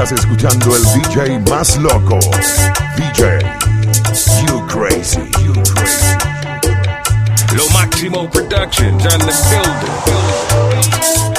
Estás escuchando el DJ más loco. DJ You Crazy. You Crazy. Lo Máximo Productions on the building.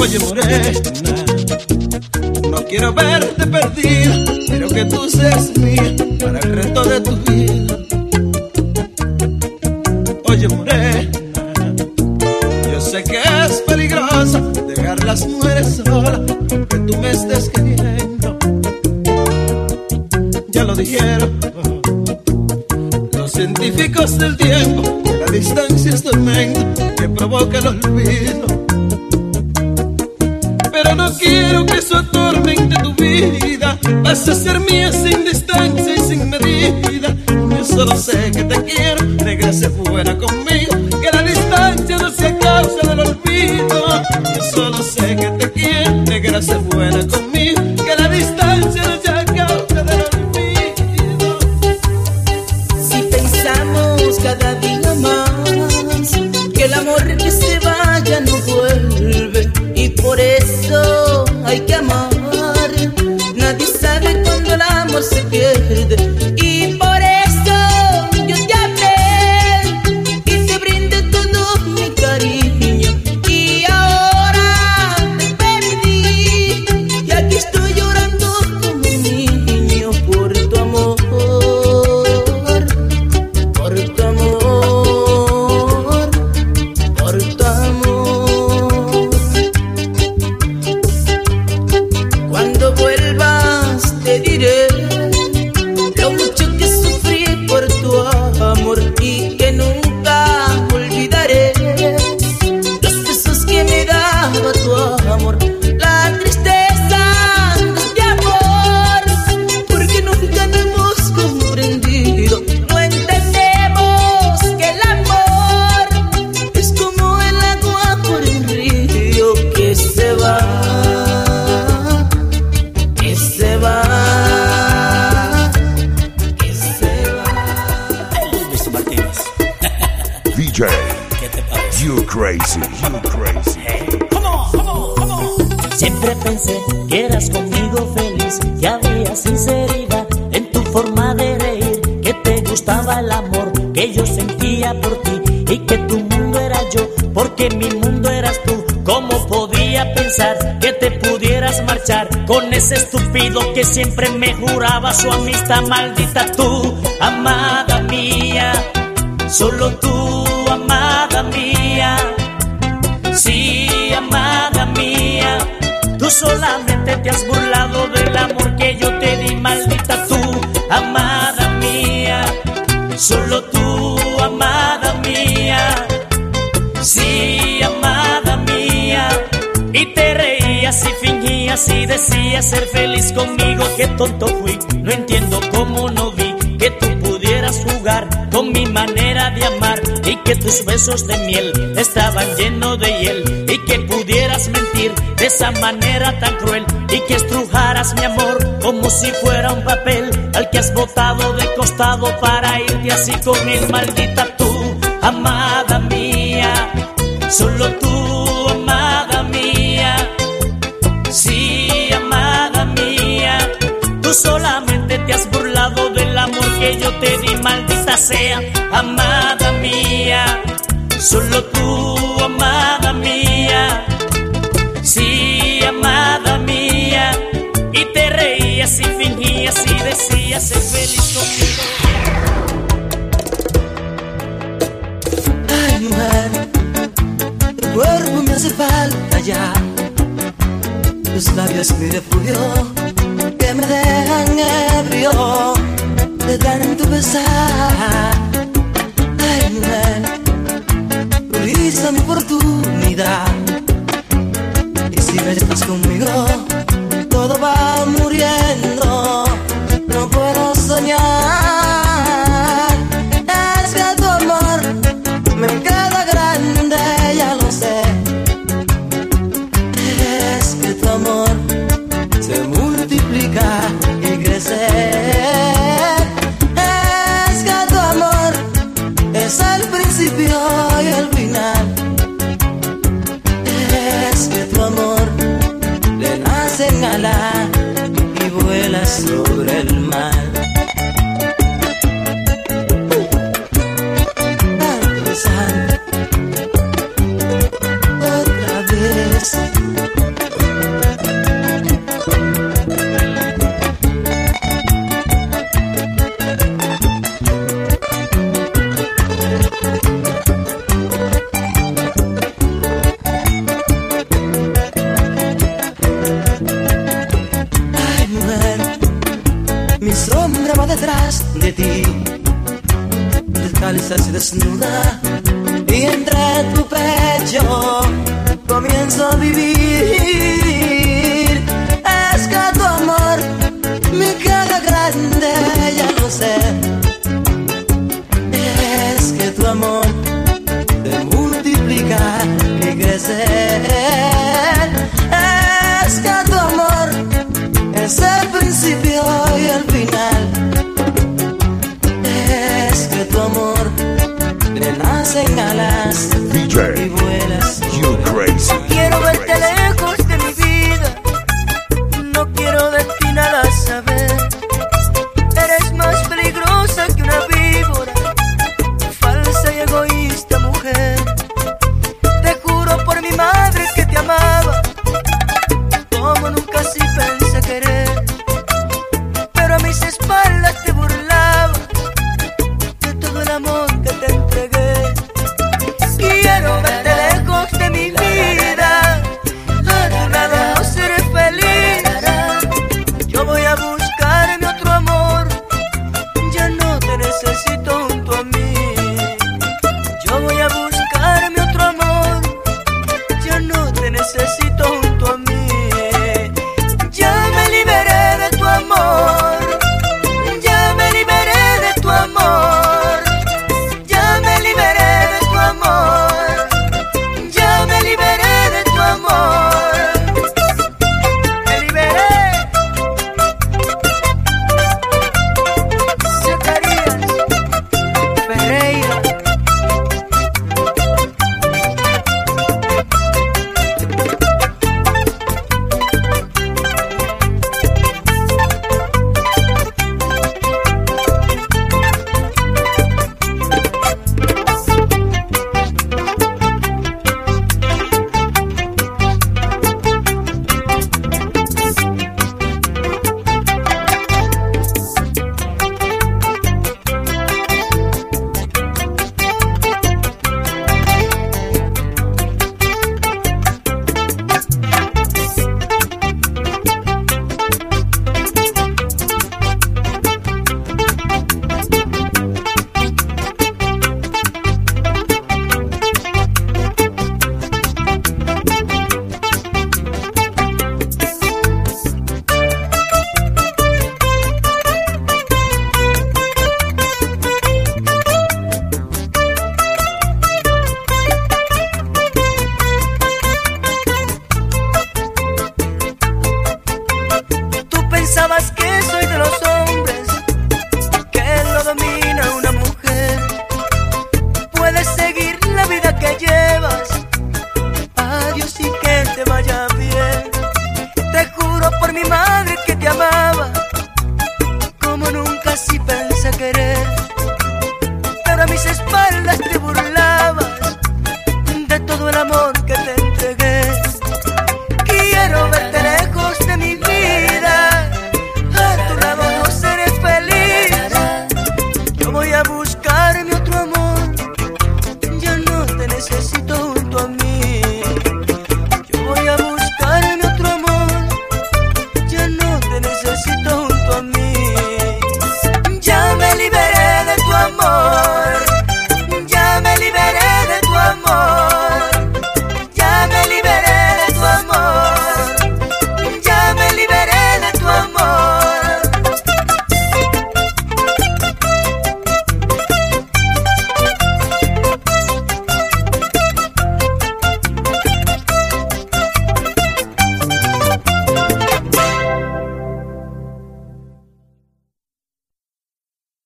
Oye morena, no quiero verte perdida, quiero que tú seas mía para el resto de tu vida. Oye morena, yo sé que es peligroso dejar las mujeres solas, aunque tú me estés queriendo. Ya lo dijeron los científicos del tiempo, que la distancia es tormento que provoca el olvido no quiero que eso atormente tu vida. Vas a ser mía sin distancia y sin medida. Yo solo sé que te quiero, regrese fuera conmigo. Que la distancia no sea causa del olvido. Yo solo sé que te quiero, regrese fuera Crazy. You Crazy. Siempre pensé que eras conmigo feliz, que había sinceridad en tu forma de reír, que te gustaba el amor que yo sentía por ti y que tu mundo era yo, porque mi mundo eras tú. ¿Cómo podía pensar que te pudieras marchar con ese estúpido que siempre me juraba su amistad maldita tú, amada mía? Solo tú, solamente te has burlado del amor que yo te di, maldita tú, amada mía. Solo tú, amada mía. Sí, amada mía. Y te reías y fingías y decías ser feliz conmigo. Qué tonto fui, no entiendo cómo no vi que tú pudieras jugar con mi manera de amar y que tus besos de miel estaban llenos de hiel esa manera tan cruel y que estrujaras mi amor como si fuera un papel al que has botado de costado para irte así con él, maldita tú, amada mía, solo tú, amada mía, sí, amada mía, tú solamente te has burlado del amor que yo te di, maldita sea, amada mía, solo tú. así hace feliz conmigo, Ay, mujer, tu cuerpo me hace falta ya. Tus labios mi refugio, que me dejan ebrio de tanto besar señala y vuela sobre el mar. desnuda y entre tu pecho comienzo a vivir. señalas